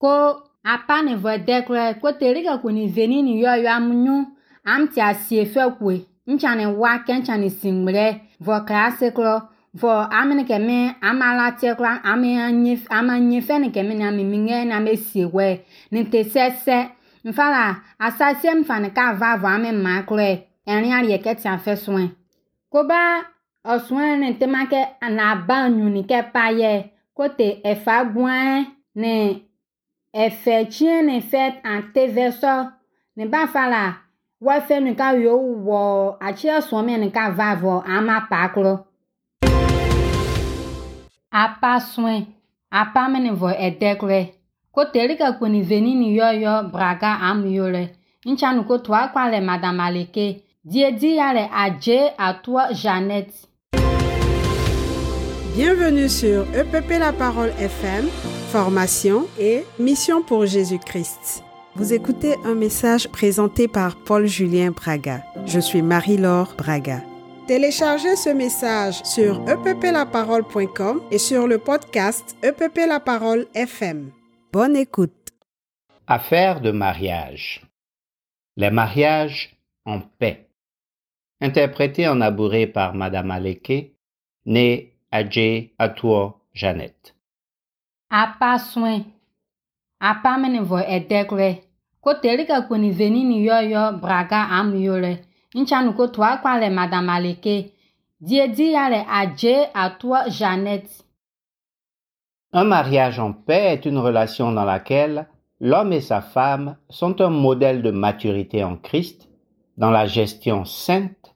ko apa ne vɔ dɛkorɛ ko teri ka ko ni veni ni yɔ yɔ am nyu am ti asie fɛ kwe nchane wa ke nchane singmre vɔ klase kro vɔ amene ke me amala tie kro ame anye ama nye fɛ ne ke me na me minge na me sie wɛ ne te sɛsɛ mfala asasie mfa ne ka va vɔ ame ma kro ɛri ari ke tia fɛ soe ko ba ɔsoe ne tema ke na ba nyu ni ke pa ye ko te efa gwan ne Efetiene fet anteveso niba fala wafe nika yowo achia swame nika vavo ama paklo. Apa swen, apa mene vo edekle. Ko terika kweni venini yoyo braga amyole. Nchanu ko twa kwa le madame aleke. Diedi yale aje atwa Jeannette. Bienvenue sur EPP La Parole FM formation et mission pour Jésus-Christ. Vous écoutez un message présenté par Paul-Julien Braga. Je suis Marie-Laure Braga. Téléchargez ce message sur epplaparole.com et sur le podcast EPP. Bonne écoute. Affaire de mariage. Les mariages en paix. Interprété en abouré par Madame Aleke, née Adje Atuo Jeannette. Apa soin apa me ne vo edekre ko teri ka ko ni veni ni yo yo braga am yore ncha nu ko twa kwa le madame aleke. Die di ale aje à toi Jeannette. Un mariage en paix est une relation dans laquelle l'homme et sa femme sont un modèle de maturité en Christ dans la gestion sainte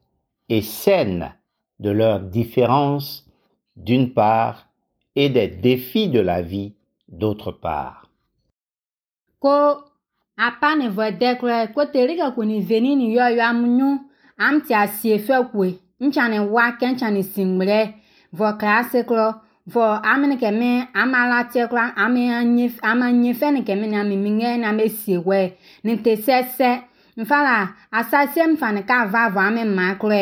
et saine de leurs différences d'une part et des défis de la vie d'autre part. ko apa ne vo dekre ko teri ka ko ni veni ni yo yo am nyu am ti asie fe kwe ncha ne wa ke ncha ne singmre vo klase kro vo amene ke me amala tie kro ame anye ama nye fe ne ke me na me minge na me sie we ne te sese mfala asasie mfa ne ka va vo ame ma kro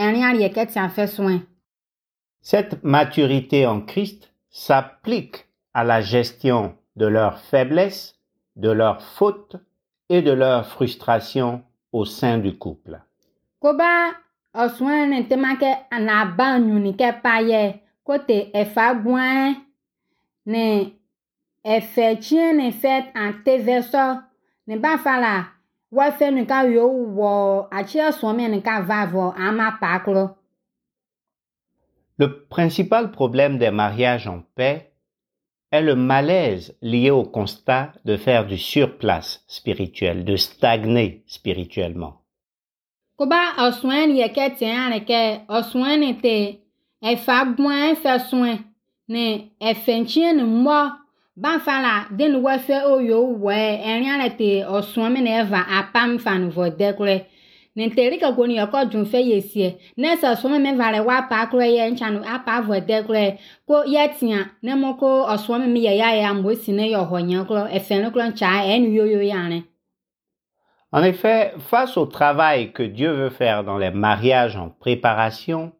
erin ari ke tia fe soin Cette maturité en Christ s'applique à la gestion de leurs faiblesses, de leurs fautes et de leurs frustrations au sein du couple. ko ba ɔsoa ne tema ke na ba nyu ni ke pa ye ko te efa gwan ne ne ka yo ama pa kro Le principal problème des mariages en paix est le malaise lié au constat de faire du surplace spirituel, de stagner spirituellement. ko ba ɔsoa ne yɛ ke ne te efa gwan fe soe ne efe tsie ne mo ba fala de ne wa fe o yo we ale te me ne eva apam fa ne En effet, face au travail que Dieu veut faire dans les mariages en préparation,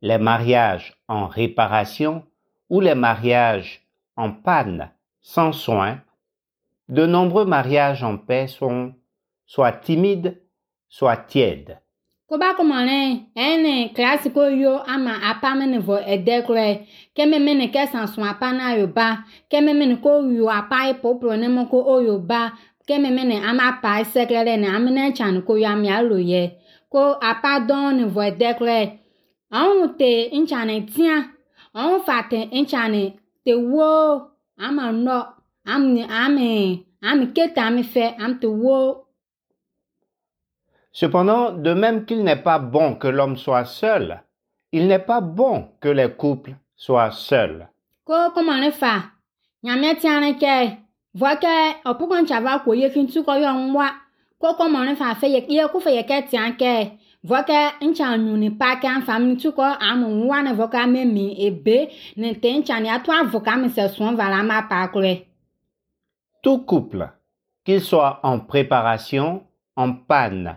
les mariages en réparation ou les mariages en panne sans soin, de nombreux mariages en paix sont soit timides, soit tièdes. ko ba ko mane ene klasi ko yo ama apa me ne vo edekre ke me me ne ke san so apa na yo ba ke me me ne ko yo apa e popro ne mo ko o yo ba ke me me ne ama pa sekre ne am ne chan ko yo am ya lo ye. Ko apa don ne vo edekre an te nchane tia. An fa te nchane te wo. Ama no. Am ni ame am ke ta mi fe am te wo Cependant, de même qu'il n'est pas bon que l'homme soit seul, il n'est pas bon que les couples soient seuls. ko kɔmɔ ne fa? Nyame tia ne kɛ vɔ kɛ ɔpɔkɔ ntsa va ko ye fi tu kɔ yɔ ŋua ko kɔmɔ ne fa? Fe ye ye ko fe ye kɛ tia kɛ vɔ kɛ ntsa nyu ne pa kɛ anfa mi tu kɔ amu ŋua ne vɔ kɛ ame mi ebe ne te ntsa ne ato avɔ kɛ ame sɛ sɔn va la ma pa Tout couple, qu'il soit en préparation, en panne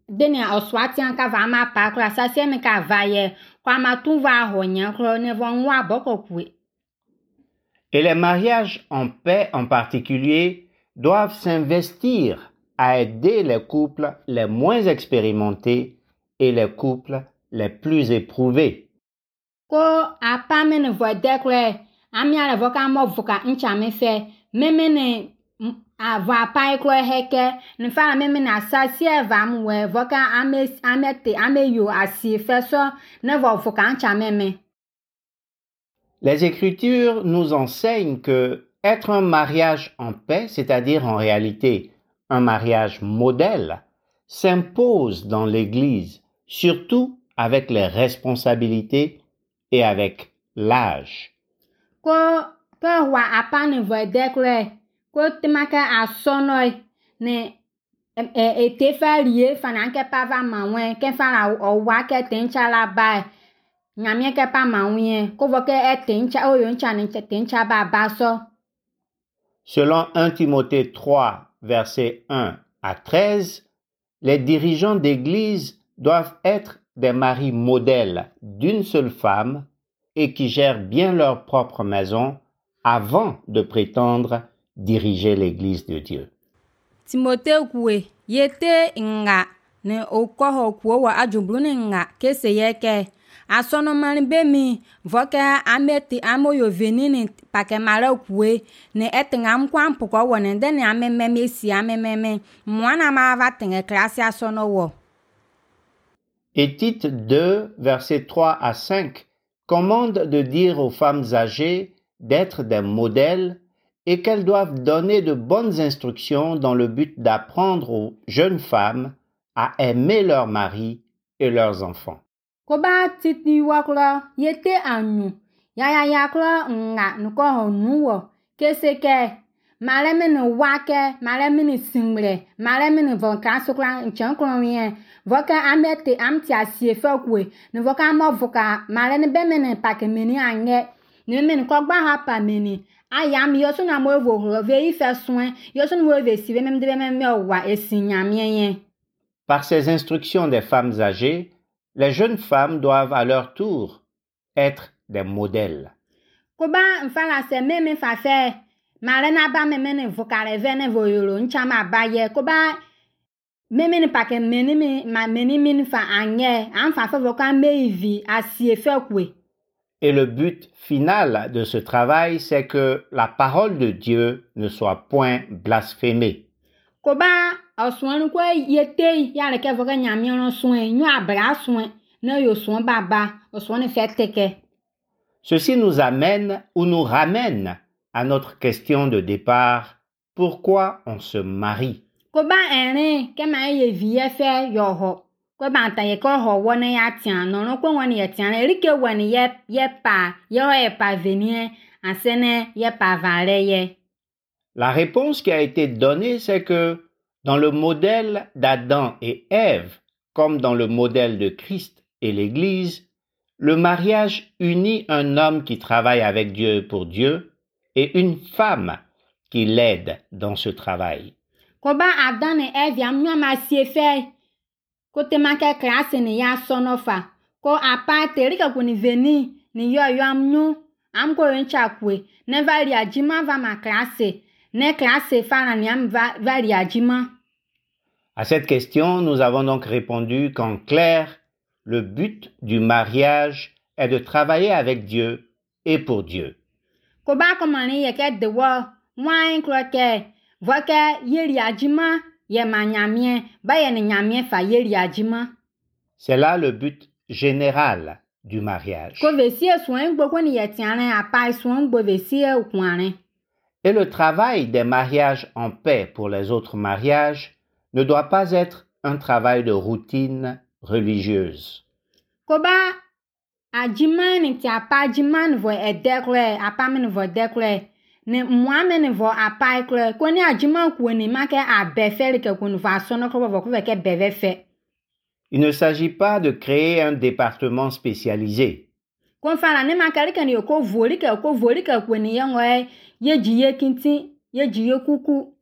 de ne oswati an ka va ma pa kra sa se me ka va ye kwa ma tu va ho nya kro ne vo nwa boko kwe Et les mariages en paix en particulier doivent s'investir à aider les couples les moins expérimentés et les couples les plus éprouvés. ko apa me ne vo edekre ami ale vo ka mo vo ka ncha me fe me me ne heke. Na ka ame ame te ame yo ne ka Les Écritures nous enseignent que être un mariage en paix, c'est-à-dire en réalité un mariage modèle, s'impose dans l'Église, surtout avec les responsabilités et avec l'âge. ko ke wa apa ne vo edekre ko Selon 1 Timothée 3, versets 1 à 13, les dirigeants d'Église doivent être des maris modèles d'une seule femme et qui gèrent bien leur propre maison avant de prétendre diriger l'Église de Dieu. timote kue yete nga ne okoho kuo wa ajublu ne nga kese yeke asɔnɔ mani be mi vɔ ke ame te ame yo veni ne pake mare kue ne ete nga ŋku ampukɔ wɔ ne de ne ame meme si ame meme. Mwana ma va tenge klasi asɔnɔ wɔ Et Tite 2, versets 3 à 5, commande de dire aux femmes âgées d'être des modèles et qu'elles doivent donner de bonnes instructions dans le but d'apprendre aux jeunes femmes à aimer leur mari et leurs enfants. Pa meni ayam yɔsu na mo evo hlɔ ve soe yɔsu na mo eve si mem de be mem wa esi nyamie yɛ. Par ces instructions des femmes âgées, les jeunes femmes doivent à leur tour être des modèles. ko ba nfa la se meme fa fe mare na ba meme ne vo kare ve ne vo yoro ncha ma ba ye ko ba meme ne pake meni mi ma meni min fa anye an fa fe vo ka me ivi asie fe kwe Et le but final de ce travail, c'est que la parole de Dieu ne soit point blasphémée. ko ya le ke nyami nyu abra yo baba teke Ceci nous amène ou nous ramène à notre question de départ. Pourquoi on se marie? Ko ba erin ke ma ye vi ye fe yo ho ne ya tia tia ne ke ye ye pa ye ye pa ye. Pa ye. La réponse qui a été donnée, c'est que dans le modèle d'Adam et Ève, comme dans le modèle de Christ et l'Église, le mariage unit un homme qui travaille avec Dieu pour Dieu et une femme qui l'aide dans ce travail. Ko ba adan ne evi am nyu ma sie fe ko te ma ke class ne ya so no fa. Ko apa te ri ka ko ni veni ni yo yo am nyu am ko yen cha kwe. Ne va ri ajima va ma class ne class fa na ni am va va ri ajima À cette question, nous avons donc répondu qu'en clair, le but du mariage est de travailler avec Dieu et pour Dieu. ko ba ko mani ye ke de wo wan kro ke vo ke ye ri ajima fa C'est là le but général du mariage. Et le travail des mariages en paix pour les autres mariages ne doit pas être un travail de routine religieuse. ko ne ko ku ma ke ke ko ke Il ne s'agit pas de créer un département spécialisé. Kon fala ne ma ko ko ye ye kinti ye ye kuku.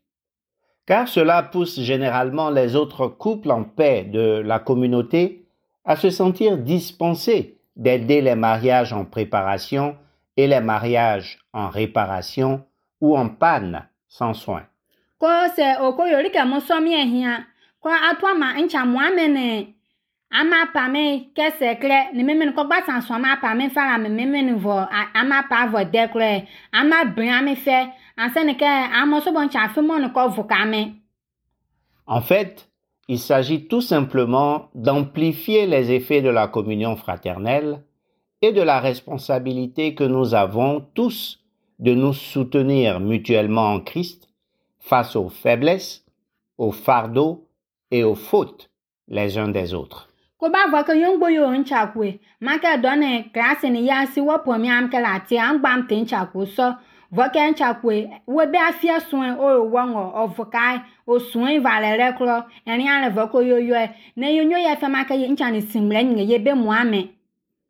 car cela pousse généralement les autres couples en paix de la communauté à se sentir dispensés d'aider les mariages en préparation et les mariages en réparation ou en panne sans soin. Ko se o ko yori ka mo so mi ehia. Ko atwa ma ncha mo amene. Ama pa me ke sekle ni meme ko gba san so ma pa me fala me meme ni vo ama pa vo dekle. Ama brin ame fe. Ansene ke amo so bon cha fe mo ni ko me. En fait, il s'agit tout simplement d'amplifier les effets de la communion fraternelle et de la responsabilité que nous avons tous de nous soutenir mutuellement en Christ face aux faiblesses, aux fardeaux et aux fautes les uns des autres.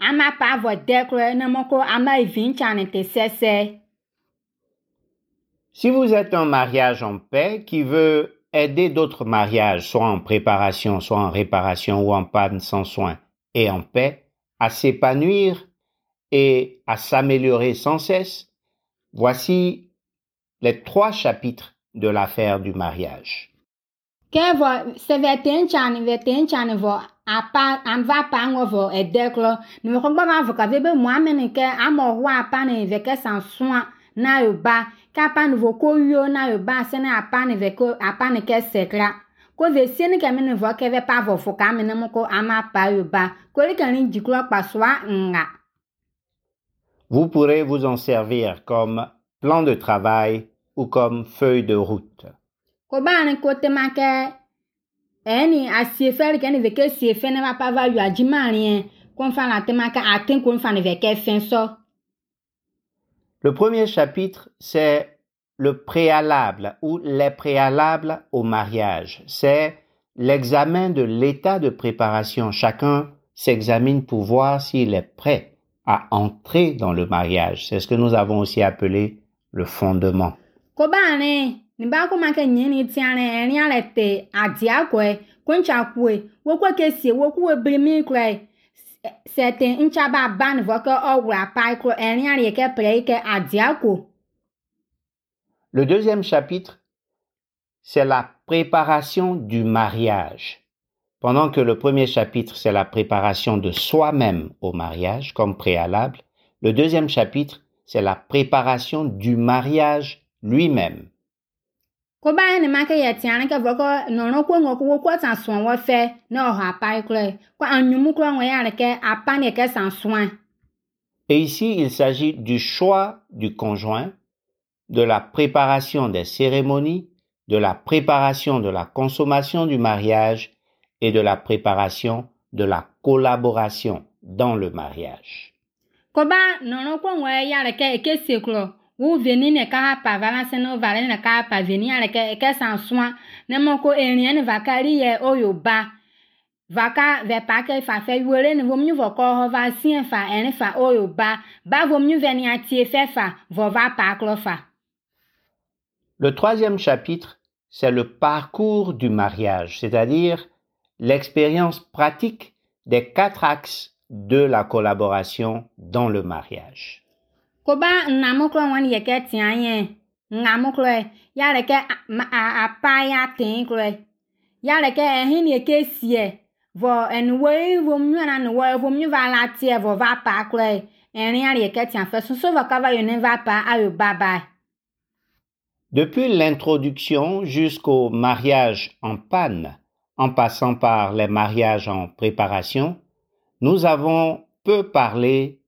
ama de ne ama sese Si vous êtes un mariage en paix qui veut aider d'autres mariages, soit en préparation, soit en réparation ou en panne sans soin, et en paix, à s'épanouir et à s'améliorer sans cesse, voici les trois chapitres de l'affaire du mariage. Apa ma be ke ve ke san na yo ba. Ko yo na yo ba se ve ko ke sekla ko ve sie ke ve pa fo ka ko ama pa yo ba. Ko Vous pourrez vous en servir comme plan de travail ou comme feuille de route. ko ba ne ko te ma ke ne pa va fa la fa ne Le premier chapitre, c'est le préalable ou les préalables au mariage. C'est l'examen de l'état de préparation. Chacun s'examine pour voir s'il est prêt à entrer dans le mariage. C'est ce que nous avons aussi appelé le fondement. ko ba ne Le deuxième chapitre, c'est la préparation du mariage. Pendant que le premier chapitre, c'est la préparation de soi-même au mariage comme préalable, le deuxième chapitre, c'est la préparation du mariage lui-même. Ko ba ne ma ke ye tia ne ke vo ko no no ko ngo ko wo ko san so wo fe. Ne o ha pa ko ko anyumu ko ngo ya ne ke apa ne ke san soin Et ici, il s'agit du choix du conjoint, de la préparation des cérémonies, de la préparation de la consommation du mariage et de la préparation de la collaboration dans le mariage. ko ngo ke ke Le troisième chapitre, c'est le parcours du mariage, c'est-à-dire l'expérience pratique des quatre axes de la collaboration dans le mariage. Ko ba na mo klo wan ye ke tia ye nga mo klo e, ya le ke a- ma- a a pa ya tin klo e. ya le ke ehin ye ke sie vo en we vom nyu na no we vom nyu va la tie vo va pa klo e. en ya le ke tia fe. So so va ka va pa ayo bye Depuis l'introduction jusqu'au mariage en panne, en passant par les mariages en préparation, nous avons peu parlé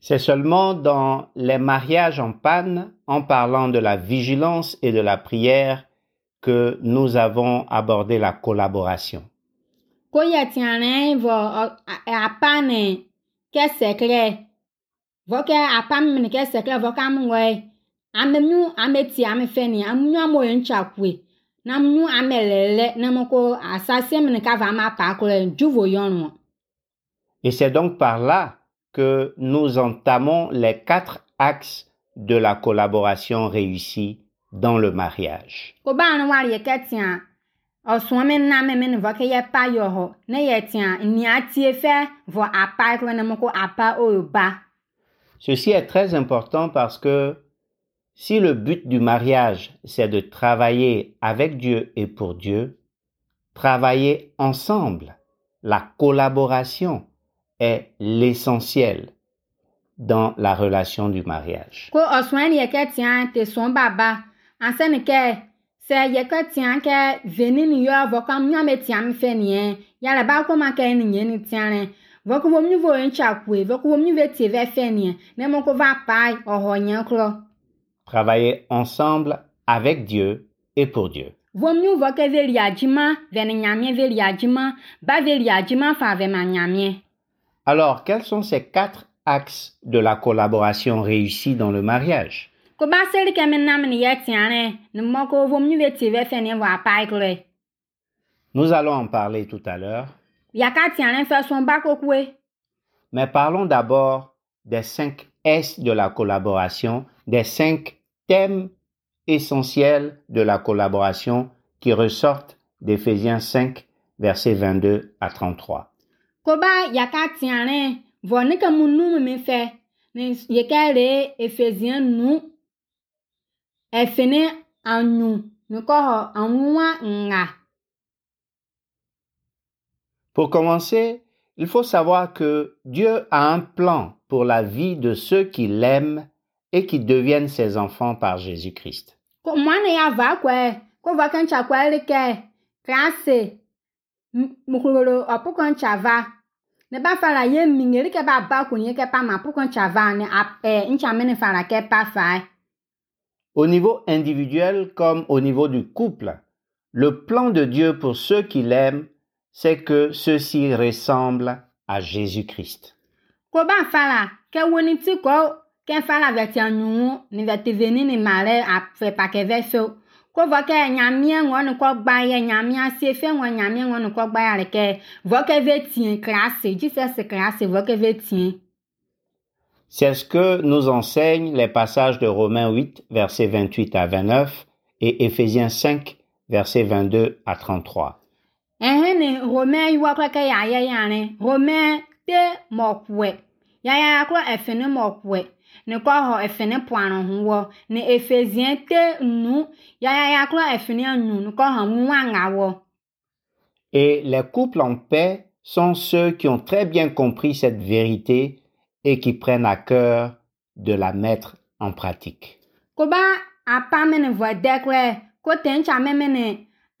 C'est seulement dans les mariages en panne, en parlant de la vigilance et de la prière, que nous avons abordé la collaboration. Et c'est donc par là que nous entamons les quatre axes de la collaboration réussie dans le mariage. ọsùn mi nna mi mi ke pa ne tie ne mo ko o yo ba Ceci est très important parce que si le but du mariage, c'est de travailler avec Dieu et pour Dieu, travailler ensemble, la collaboration est l'essentiel dans la relation du mariage. ko tian te baba. Ke se tian ke veni ni yo tian fe ba ko ma ke ni ni tian vo en ve ve fe ne ko va o ho Travailler ensemble avec Dieu et pour Dieu. vo mi vo ke ve ri ajima ve ni nyamie ve ri ajima ba ve ri ajima fa ve ma nyamie Alors, quels sont ces quatre axes de la collaboration réussie dans le mariage? Nous allons en parler tout à l'heure, mais parlons d'abord des cinq S de la collaboration, des cinq thèmes essentiels de la collaboration qui ressortent d'Éphésiens 5, versets 22 à 33. Ne ke mu ne anyu ne nga. Pour commencer, il faut savoir que Dieu a un plan pour la vie de ceux qui l'aiment et qui deviennent ses enfants par Jésus-Christ. Ne ba fara ye mingeri ke ba ba ke pa ma ne fara ke pa fa Au niveau individuel comme au niveau du couple, le plan de Dieu pour ceux qui l'aiment, c'est que ceux-ci ressemblent à Jésus-Christ. ko ba fara ke woni ti ko ke fara ve ti anu ni ve ti veni ni mare a fe pa ke ve so ko vo ke nyamie ngo ni ko gba ye nyamie asie fe ngo nyamie ngo ni ko gba ya le ke vo ke ve ti klase jesus klase vo ke ve C'est ce que nous enseignent les passages de Romains 8, versets 28 à 29 et Éphésiens 5, versets 22 à 33. Ehe ni Romain yi wa kura ke ya ye ya ne Romain te mo kwe ya ya kura efene mo kwe ne te nu. Ne Et les couples en paix sont ceux qui ont très bien compris cette vérité et qui prennent à cœur de la mettre en pratique. ko ba apa me ne vo de kura ko te ncha me me ne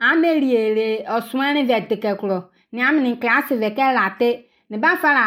ameliere oswani ve de ke kuro ne am ni class ve ke late ne ba fara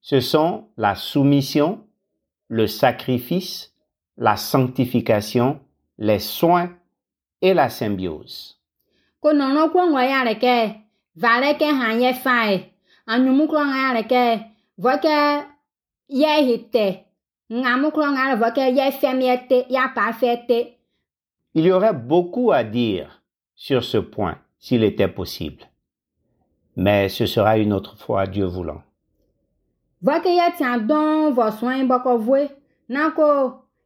Ce sont la soumission, le sacrifice, la sanctification, les soins et la symbiose. Il y aurait beaucoup à dire sur ce point s'il était possible. Mais ce sera une autre fois, Dieu voulant. Vɔ ke yɛ tia dɔn vɔ sɔn bɔ kɔ voe na ko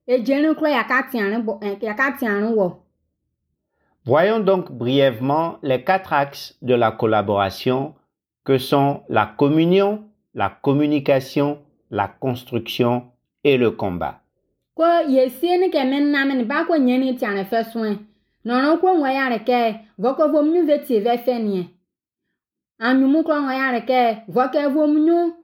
edzenu klɔ yaka ne bɔ ɛ yaka ne wɔ. Voyons donc brièvement les quatre axes de la collaboration que sont la communion, la communication, la construction et le combat. ko yesie ni kɛ mɛ na mɛ ni ba ko nyɛ ni ne fɛ sɔn nɔnɔ ko ŋɔ ya le kɛ vɔ ko vom nyu ve tie vɛ fɛ nie anyumu klɔ ŋɔ ya le kɛ vɔ ke vom nyu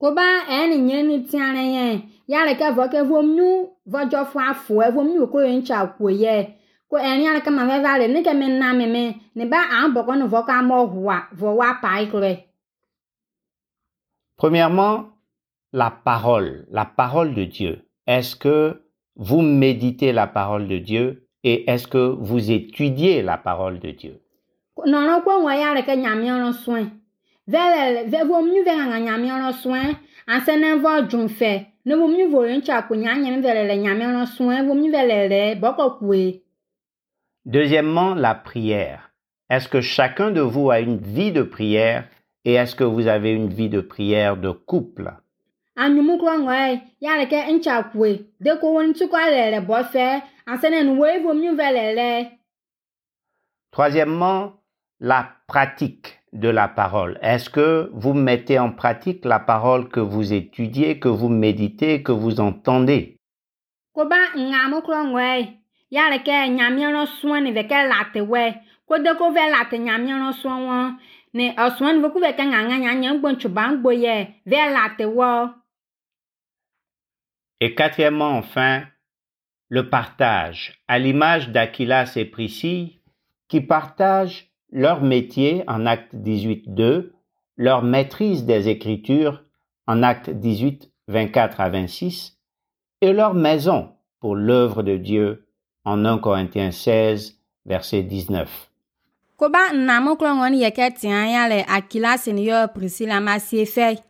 nye ni ke ke vom fo vom ko ko ke ma va le ke me na me me ba an ka wa pa. Premièrement, la parole, la parole de Dieu. Est-ce que vous méditez la parole de Dieu et est-ce que vous étudiez la parole de Dieu? Nyamia lɔ sɔe vɛ le vɛ lɔ ase ne vɔ dzun fɛ ne mi vɛ le le lɔ vɛ le le bɔkɔ kue. Deuxièmement, la prière. Est-ce que chacun de vous a une vie de prière et est-ce que vous avez une vie de prière de couple? Anyumu klɔ ŋɔe ya le ke ŋtsa kue de ko wo ŋutu kɔ le le bɔ fɛ ase ne nu woe vom nyu vɛ le le. Troisièmement, la pratique de la parole. Est-ce que vous mettez en pratique la parole que vous étudiez, que vous méditez, que vous entendez? Et quatrièmement, enfin, le partage, à l'image d'Aquilas et Priscille, qui partagent leur métier en acte 18.2, leur maîtrise des Écritures en acte 18, 24 à 26, et leur maison pour l'œuvre de Dieu en 1 Corinthiens 16, verset 19. ko ba nnamu klɔ ŋɔni yɛ ke tia ya le akilasi ni yɔ prisila ma sie fɛ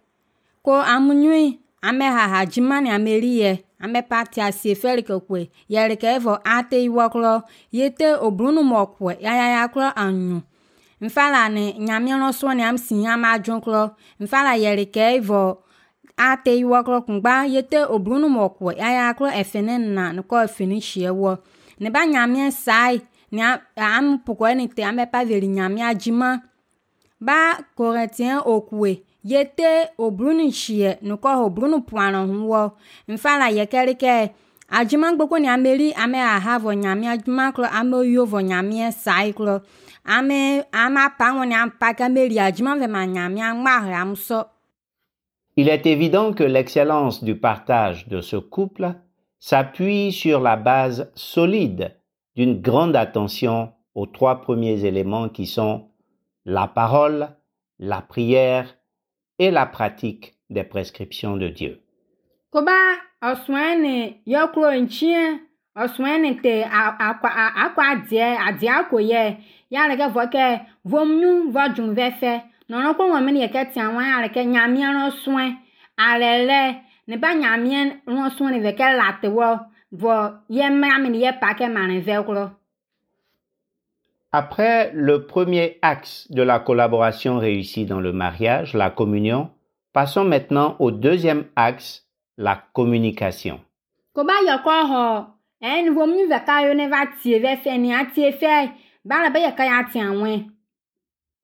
ko amunyui ame hahadzima ni ame ri yɛ ame pati asie fɛ li ke koe yɛ li ke vɔ ate yi wɔ klɔ. Ye te obrunu mɔ koe yayaya klɔ anyu. Nfa la ni nyamia lɔ sɔ ni am si ama dzo klɔ. Nfa la yɛ li ke vɔ ate yi wɔ klɔ kungba ye te obrunu mɔ koe yayaya klɔ efe ne na ni kɔ efe ni sie wɔ. Ne ba nyamia sai ni a- am pokɔ ni te ame pa veli nyamia dzima ba korintien okue ye te obrunu sie nukɔ obrunu puanɔ hu wɔ nfa la yɛ kɛli kɛ adzima gbogbo ni ame ri ame aha vɔ nyamia dzima klɔ ame yio vɔ nyamia sai klɔ ame ame apa ŋɔ ni apa ke adzima vɛ ma nyamia ŋma he am sɔ. Il est évident que l'excellence du partage de ce couple s'appuie sur la base solide d'une grande attention aux trois premiers éléments qui sont la parole, la prière et la pratique des prescriptions de Dieu. Après le premier axe de la collaboration réussie dans le mariage, la communion, passons maintenant au deuxième axe, la communication.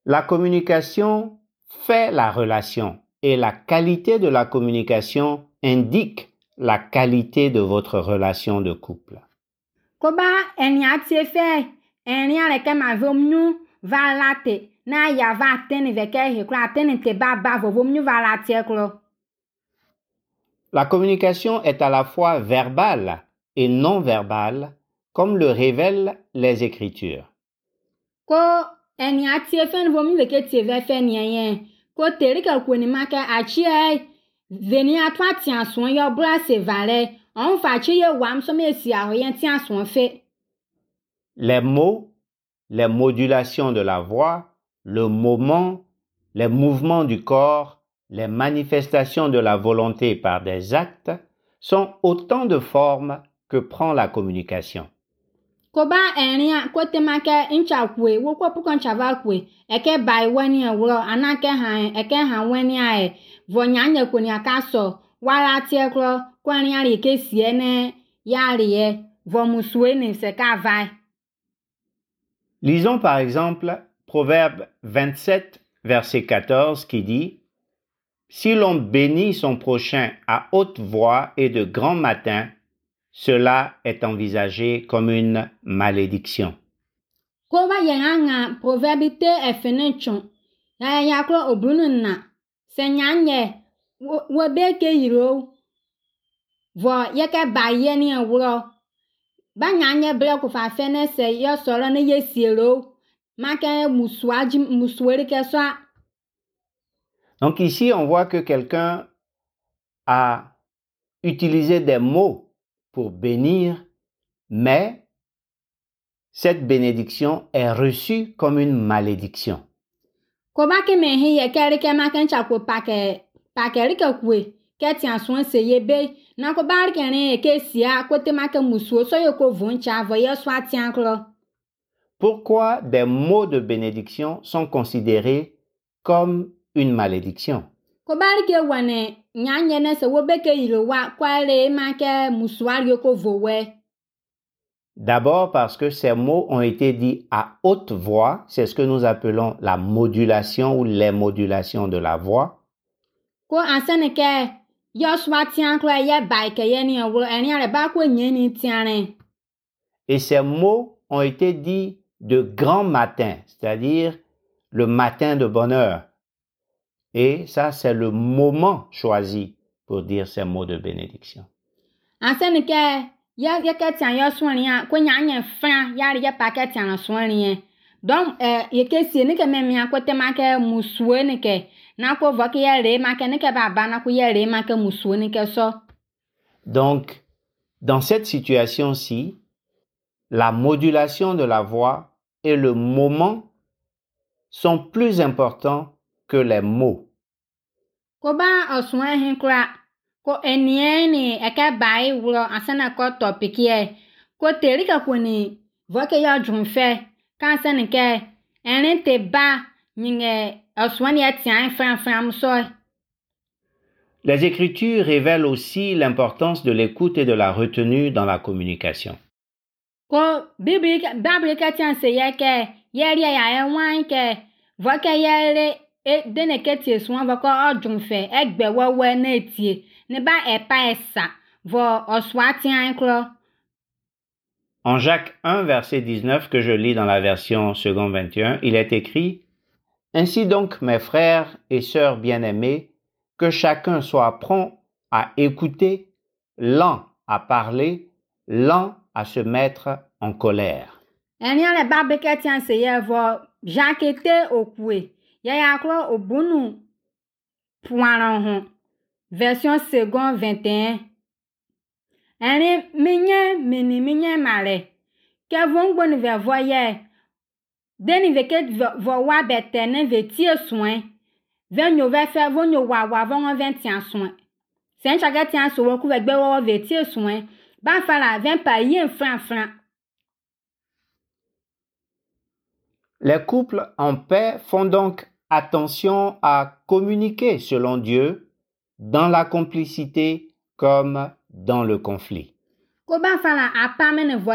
La communication fait la relation et la qualité de la communication indique la qualité de votre relation de couple. Ko tie fɛ ɛnia le ke ma vom nyu va la te na ya va te ne vɛ ke he kura te ne te ba ba vɔ vom nyu va la tie klɔ. La communication est à la fois verbale et non verbales, comme le révèlent les Écritures. ko eni atie fe ni vomi veke tie ve fe ni yen ko teri ka kweni make achi ai veni atwa ti ason yo bra se vale on fa chi ye wam so me si aho yen ti ason fe Les mots, les modulations de la voix, le moment, les mouvements du corps, les manifestations de la volonté par des actes sont autant de formes que prend la communication. ko ba eni a ko te make ncha kwe wo ko puko ncha va kwe eke bai weni wuro anake ha eke ha weni a vo nyanye kweni aka so wala tie kro ko eni ari ke sie ne yari ye vo musue ne se ka vai Lisons par exemple Proverbe 27, verset 14 qui dit Si l'on bénit son prochain à haute voix et de grand matin, cela est envisagé comme une malédiction. Ko ba yɛn aŋa proverbe te efe ne tso ya ya kro obrunu na se nyanye wo wo be ke yiro vo ye ke ba ye ni e wuro ba nyanye ble ko fa fe ne se ye soro ne ye siero ma ke musuaji musuere ke so a Donc ici, on voit que quelqu'un a utilisé des mots pour bénir, mais cette bénédiction est reçue comme une malédiction. ko ba ke me hi ye ke ri ke ma ke ncha ko pa ke pa ke ri ke kwe ke ti aso se ye be na ko ba ri ke ri ke sia ko te ma ke musuo so ye ko vo ncha vo ye so ati ankro Pourquoi des mots de bénédiction sont considérés comme une malédiction? Ko ke wane nyanye ne se wo be ke yiro wa kwa re ma ke musuari ye ko vo we. D'abord parce que ces mots ont été dits à haute voix, c'est ce que nous appelons la modulation ou les modulations de la voix. ko asane ke Et ces mots ont été dits de grand matin, c'est-à-dire le matin de bonheur. Et ça, c'est le moment choisi pour dire ces mots de bénédiction. asane ke ya donc ma ke ne ke ba ba na ma ke musuo ne ke dans cette situation-ci, la modulation de la voix et le moment sont plus importants que les mots. ko ba osun ehin kura ko enie ni eke bai wuro asana ko topic ye ko teri ka ko ni vo ke ya jun fe ka asana ke erin te ba nyinge so Les Écritures révèlent aussi l'importance de l'écoute et de la retenue dans la communication. ko ka se ya e ke tie ne ba En Jacques 1, verset 19, que je lis dans la version second 21, il est écrit Ainsi donc, mes frères et sœurs bien-aimés, que chacun soit prompt à écouter, lent à parler, lent à se mettre en colère. version second vingt et un. Ẹni minyẹ mini minyẹ màrẹ kẹfọ ń gbóni vẹ vọ yẹ dẹni vẹkẹ vọ wá bẹtẹ ní vẹ tí èsùn ẹ vẹ nyo vẹ fẹ vọ nyo wà wà vọ wọn vẹ tí a sùn ẹ sẹ́yìn ṣàkẹ́ tí a sọ wọ́n kú vẹ gbẹ wọ́wọ́ vẹ tí èsùn ẹ bá fa la vẹ pa yé nfranfran. Les couples en paix font donc attention à communiquer selon Dieu dans la complicité comme dans le conflit. ko bá fara apámẹ́ ní vọ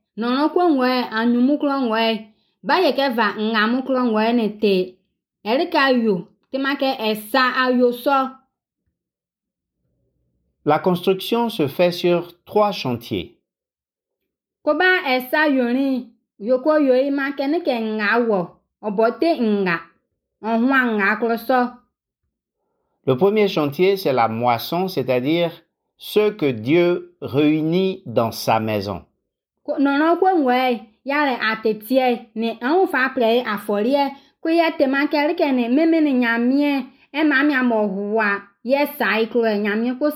ko ba me me ngwa ni yere ke ye no no ko ngwe anyumu kro ngwe ba ye ke va kro ngwe ne te ere ka yo te ma ke esa ayo so La construction se fait sur trois chantiers. ko ba esa yori yo ko yo i ma ke ne wo obote nga ohwa nga kro so Le premier chantier, c'est la moisson, c'est-à-dire ce que Dieu réunit dans sa maison. Ngwe ya le atetie ne fa ko ye te ma ke ere ke ne me me ne nyamie ma mi amo hwa ye sai kro nyamie ko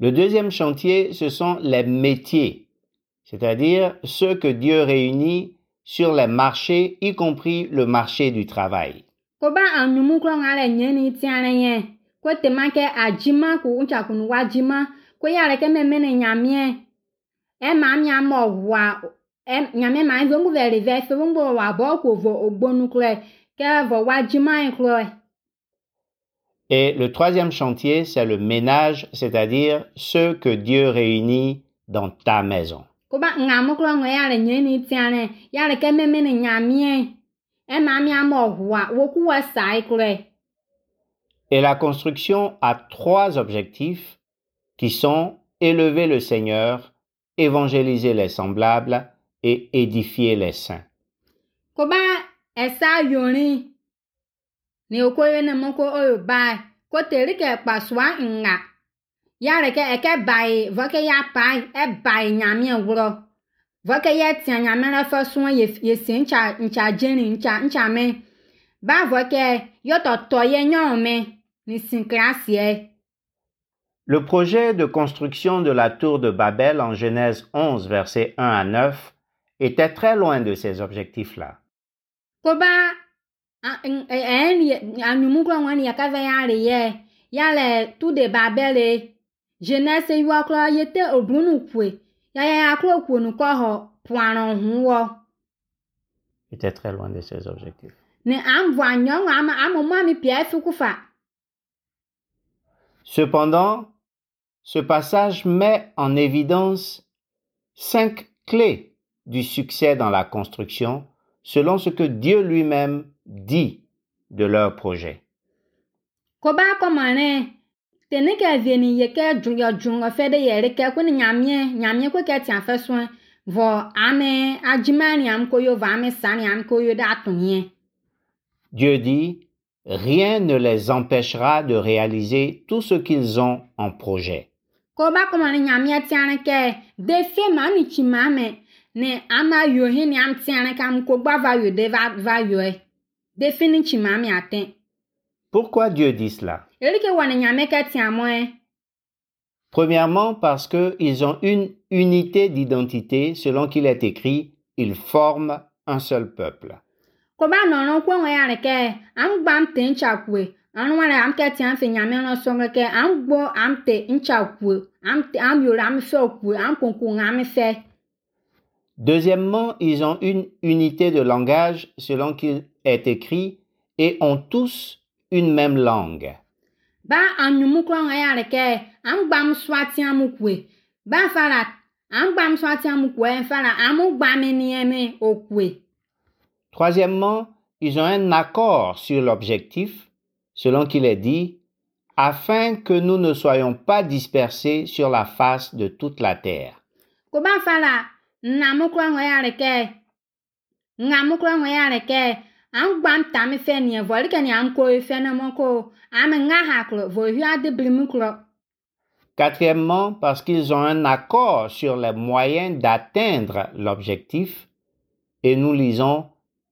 Le deuxième chantier, ce sont les métiers, c'est-à-dire ceux que Dieu réunit sur les marchés, y compris le marché du travail. nga le nye ni ye ko ke ajima ko uncha ko ya ne nyamie mu wa bo ko vo ogbonu ke vo Et le troisième chantier, c'est le ménage, c'est-à-dire ceux que Dieu réunit dans ta maison. Et la construction a trois objectifs qui sont élever le Seigneur, évangéliser les semblables et édifier les saints. ko ba esa yori ne o ko ye ne mo ko o yo ba ko te ri ke pa swa nga ya le ke e ke bai vo ke ya pa e bai nyame wuro vo ke ye tia nyame la fa so ye ye se ncha ncha jeni ncha ncha me ba vo ke yo to to ye nyo me ni sin klasie Le projet de construction de la tour de Babel en Genèse 11, versets 1 à 9, était très loin de ces objectifs-là. était très loin de ces objectifs. Cependant, ce passage met en évidence cinq clés du succès dans la construction selon ce que Dieu lui-même dit de leur projet. ke vie ni ye ke fe ke ko nyamie nyamie ko ke tia fe ame ko yo va ame ko yo Dieu dit, rien ne les empêchera de réaliser tout ce qu'ils ont en projet. e me aten Pourquoi Dieu dit cela? E Premièrement, parce qu'ils ont une unité d'identité selon qu'il est écrit, ils forment un seul peuple. Ko ba no ko ngwe ya ke am gba am te ncha kwe. Anu wane am ke tia fe nyame no so ngwe ke am gbo am te ncha kwe. Am te am am am fe Deuxièmement, ils ont une unité de langage selon qu'il est écrit et ont tous une même langue. ba anyumu kro ngwe ya ke am gba am swa tia mu kwe. Ba fara am gba am swa tia mu kwe fara am gba me ni eme Troisièmement, ils ont un accord sur l'objectif selon qu'il est dit, afin que nous ne soyons pas dispersés sur la face de toute la terre. ko vo Quatrièmement, parce qu'ils ont un accord sur les moyens d'atteindre l'objectif, et nous lisons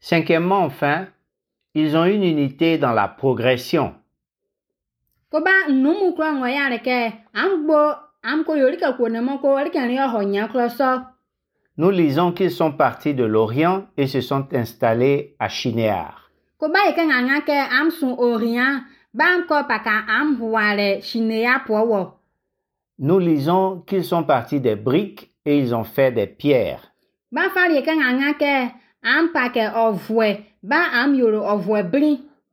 Cinquièmement, enfin, ils ont une unité dans la progression. Nous lisons qu'ils sont partis de l'Orient et se sont installés à Shinéar. Nous lisons qu'ils sont partis des briques et ils ont fait des pierres.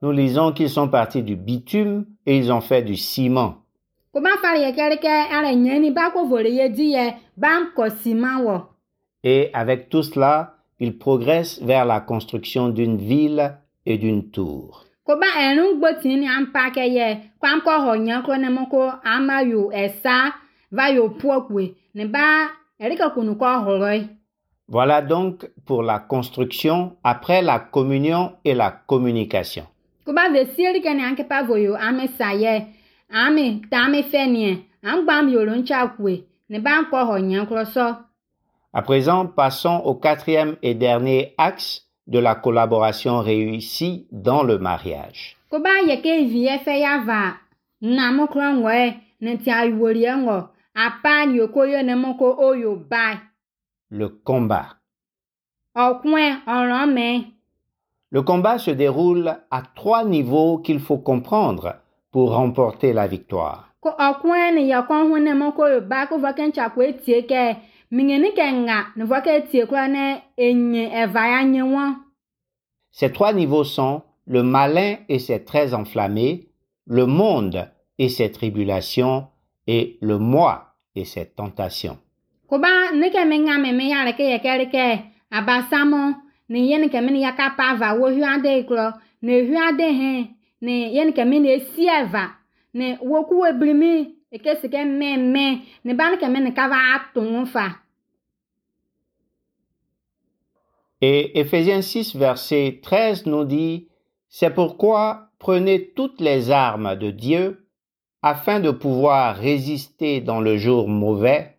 Nous lisons qu'ils sont partis du bitume et ils ont fait du ciment. Et avec tout cela, ils progressent vers la construction d'une ville et d'une tour. Voilà donc pour la construction après la communion et la communication. anke pa ame ame ne ko ho À présent, passons au quatrième et dernier axe de la collaboration réussie dans le mariage. fe na ngwe ne ti ngo apa ni ne Le combat. me Le combat se déroule à trois niveaux qu'il faut comprendre pour remporter la victoire. Ces trois niveaux sont le malin et ses traits enflammés, le monde et ses tribulations, et le moi et ses tentations. Ko ba ne ke me nga me me ya le ke ye ke ri ke abasamo ne ye ne ke me ne ya ka pa va wo hu ade kro ne hu ade he ne ye ne ke si eva ne wo ku we blimi e ke se ke me me ne ba ne ke me ne ka va atun fa. Et Éphésiens 6, verset 13 nous dit, C'est pourquoi prenez toutes les armes de Dieu afin de pouvoir résister dans le jour mauvais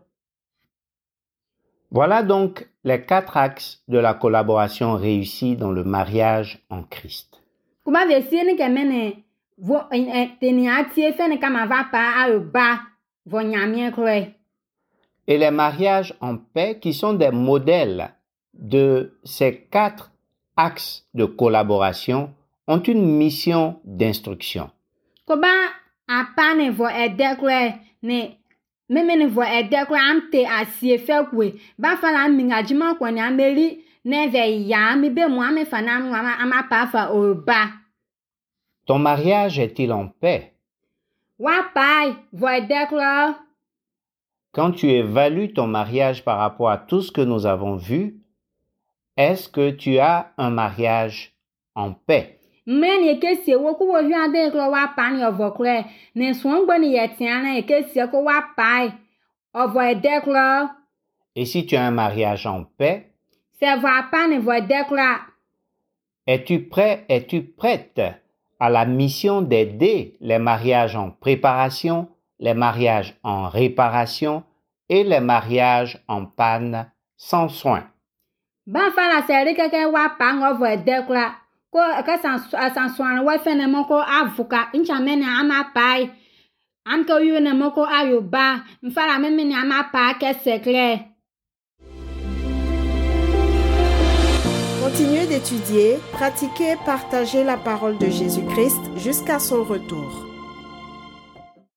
Voilà donc les quatre axes de la collaboration réussie dans le mariage en Christ. e Et les mariages en paix qui sont des modèles de ces quatre axes de collaboration ont une mission d'instruction. ne meme ne vɔ ɛdɛ korɛ am te asie fɛ koe ba fa la mi ŋa dzima kɔ ne ameli ne vɛ ya mi be mo ame fa na mu ama ama pa fa o ba. Ton mariage est-il en paix? Wa pa vɔ ɛdɛ Quand tu évalues ton mariage par rapport à tout ce que nous avons vu, est-ce que tu as un mariage en paix? Mme ne ke sie wo ko wo hwɛ ade korɛ wa pa ne ɔvɔ korɛ ne sɔn gbɔ ne yɛ tia na ke sie ko wa pa ɔvɔ ɛdɛ korɛ Et si tu as un mariage en paix, apa ne vɔ ɛdɛ korɛ es-tu prêt, es-tu prête à la mission d'aider les mariages en préparation, les mariages en réparation et les mariages en panne sans soin? Ba fa la sɛ ri kɛkɛ wa pa ŋɔ vɔ ko ka san san sɔn wa fɛn ne mo ko avuka ncha me ne ama pa am ke yu ne mo ko ayo ba. Nfa la me ne ama pa ke sekre Continuez d'étudier, pratiquer, partager la parole de Jésus-Christ jusqu'à son retour.